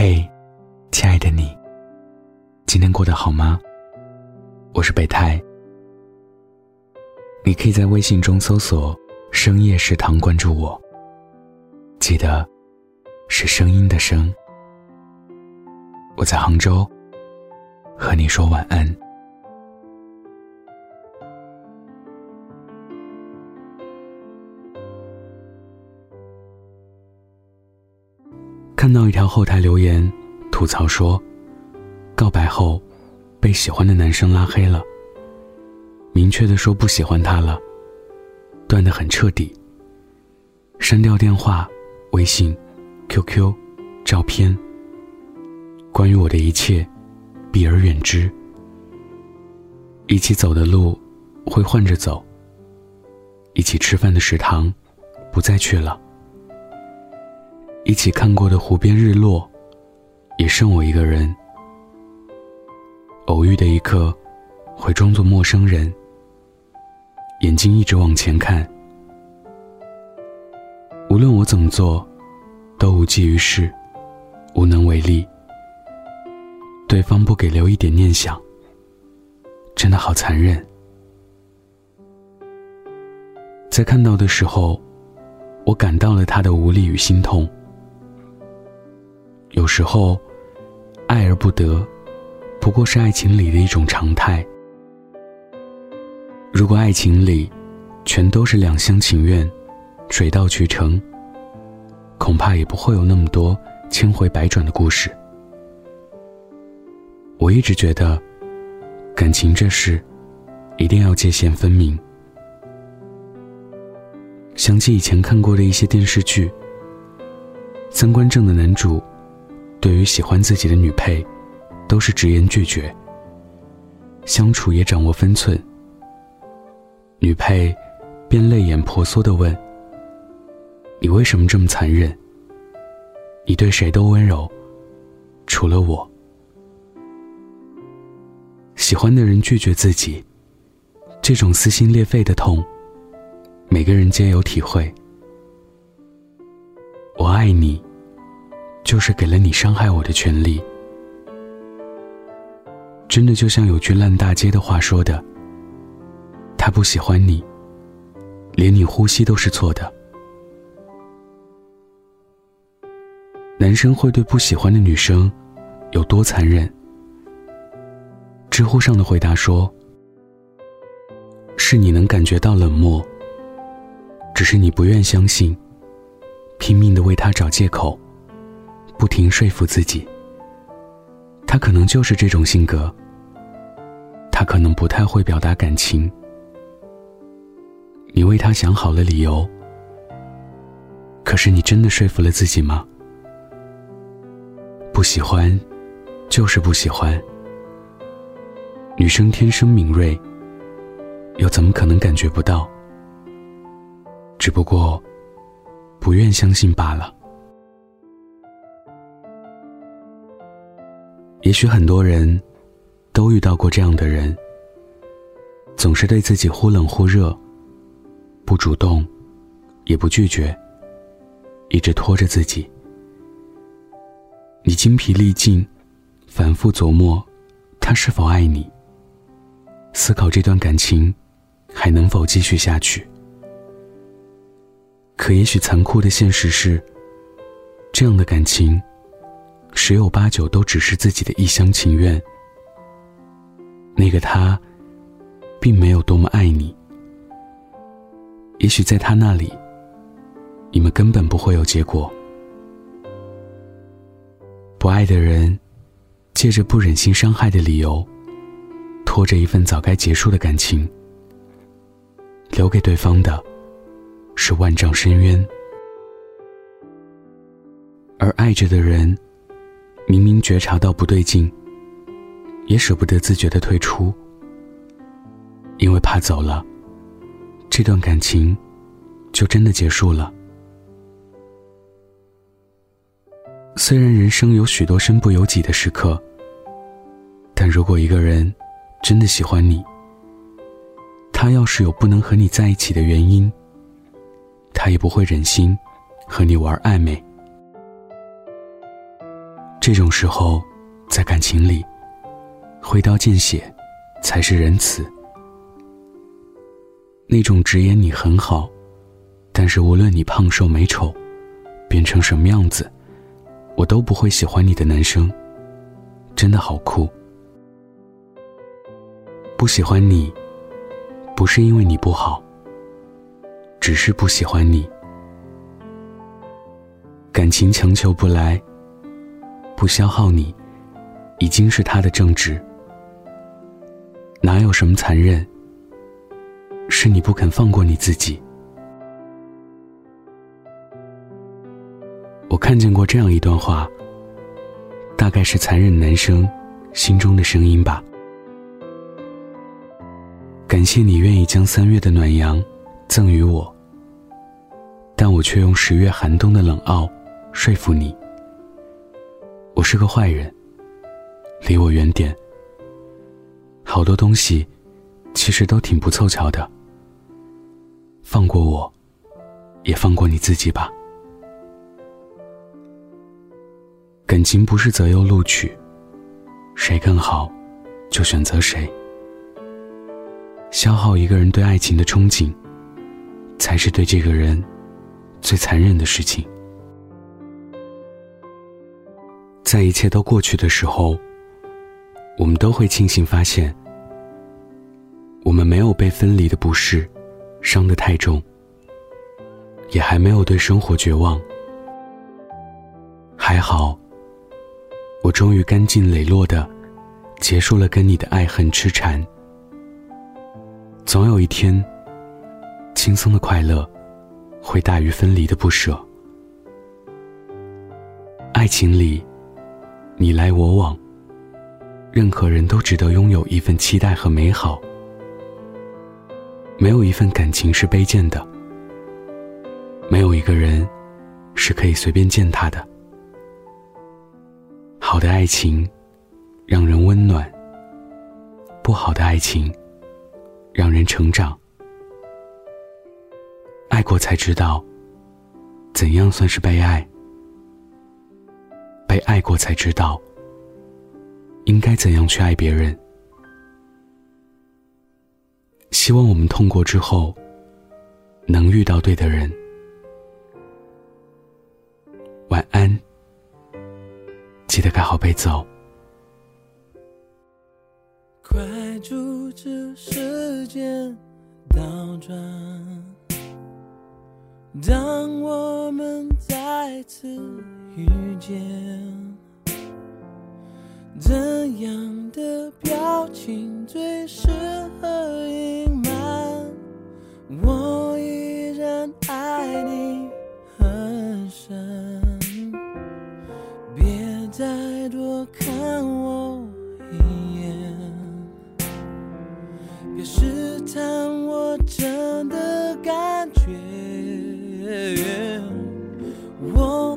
嘿，亲爱的你，今天过得好吗？我是北太，你可以在微信中搜索“深夜食堂”关注我。记得是声音的声。我在杭州，和你说晚安。看到一条后台留言，吐槽说，告白后被喜欢的男生拉黑了，明确的说不喜欢他了，断得很彻底，删掉电话、微信、QQ、照片，关于我的一切，避而远之。一起走的路会换着走，一起吃饭的食堂不再去了。一起看过的湖边日落，也剩我一个人。偶遇的一刻，会装作陌生人，眼睛一直往前看。无论我怎么做，都无济于事，无能为力。对方不给留一点念想，真的好残忍。在看到的时候，我感到了他的无力与心痛。有时候，爱而不得，不过是爱情里的一种常态。如果爱情里，全都是两厢情愿，水到渠成，恐怕也不会有那么多千回百转的故事。我一直觉得，感情这事，一定要界限分明。想起以前看过的一些电视剧，三观正的男主。对于喜欢自己的女配，都是直言拒绝。相处也掌握分寸。女配便泪眼婆娑的问：“你为什么这么残忍？你对谁都温柔，除了我。”喜欢的人拒绝自己，这种撕心裂肺的痛，每个人皆有体会。我爱你。就是给了你伤害我的权利。真的就像有句烂大街的话说的：“他不喜欢你，连你呼吸都是错的。”男生会对不喜欢的女生有多残忍？知乎上的回答说：“是你能感觉到冷漠，只是你不愿相信，拼命的为他找借口。”不停说服自己，他可能就是这种性格。他可能不太会表达感情。你为他想好了理由，可是你真的说服了自己吗？不喜欢，就是不喜欢。女生天生敏锐，又怎么可能感觉不到？只不过，不愿相信罢了。也许很多人都遇到过这样的人，总是对自己忽冷忽热，不主动，也不拒绝，一直拖着自己。你精疲力尽，反复琢磨他是否爱你，思考这段感情还能否继续下去。可也许残酷的现实是，这样的感情。十有八九都只是自己的一厢情愿。那个他，并没有多么爱你。也许在他那里，你们根本不会有结果。不爱的人，借着不忍心伤害的理由，拖着一份早该结束的感情，留给对方的，是万丈深渊。而爱着的人。明明觉察到不对劲，也舍不得自觉的退出，因为怕走了，这段感情就真的结束了。虽然人生有许多身不由己的时刻，但如果一个人真的喜欢你，他要是有不能和你在一起的原因，他也不会忍心和你玩暧昧。这种时候，在感情里，挥刀见血才是仁慈。那种直言你很好，但是无论你胖瘦美丑，变成什么样子，我都不会喜欢你的男生，真的好酷。不喜欢你，不是因为你不好，只是不喜欢你。感情强求不来，不消耗你，已经是他的正直。哪有什么残忍？是你不肯放过你自己。我看见过这样一段话，大概是残忍男生心中的声音吧。感谢你愿意将三月的暖阳赠予我，但我却用十月寒冬的冷傲说服你。我是个坏人，离我远点。好多东西其实都挺不凑巧的。放过我，也放过你自己吧。感情不是择优录取，谁更好，就选择谁。消耗一个人对爱情的憧憬，才是对这个人最残忍的事情。在一切都过去的时候，我们都会庆幸发现，我们没有被分离的不适伤得太重，也还没有对生活绝望。还好，我终于干净磊落的结束了跟你的爱恨痴缠。总有一天，轻松的快乐会大于分离的不舍。爱情里，你来我往，任何人都值得拥有一份期待和美好。没有一份感情是卑贱的，没有一个人是可以随便践踏的。好的爱情，让人温暖；不好的爱情。让人成长，爱过才知道怎样算是被爱；被爱过才知道应该怎样去爱别人。希望我们痛过之后能遇到对的人。晚安，记得盖好被子哦。快阻止时间倒转，当我们再次遇见，怎样的表情最适合隐瞒？我依然爱你很深，别再多看我一眼。别试探我真的感觉，我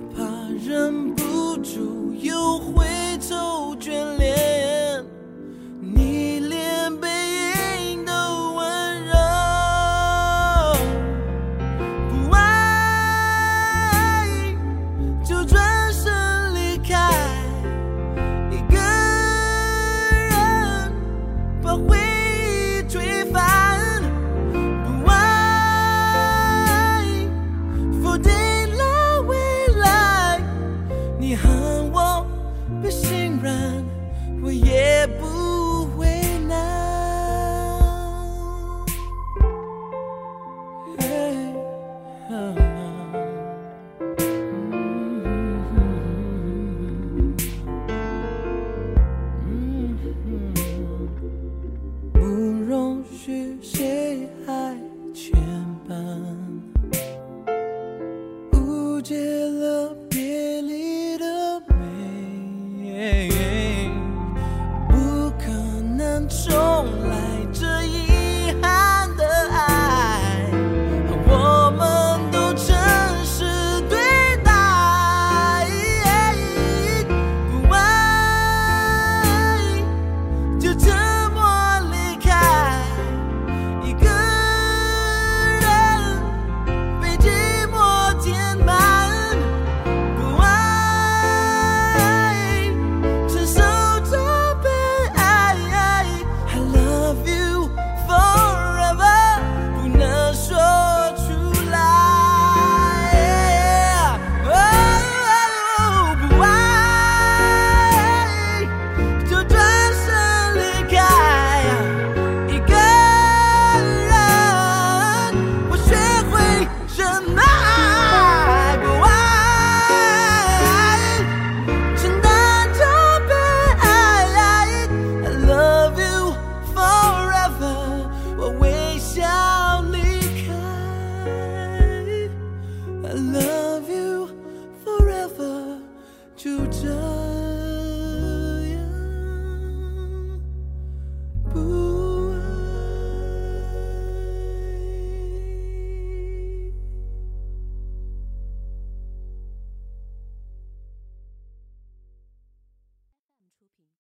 就这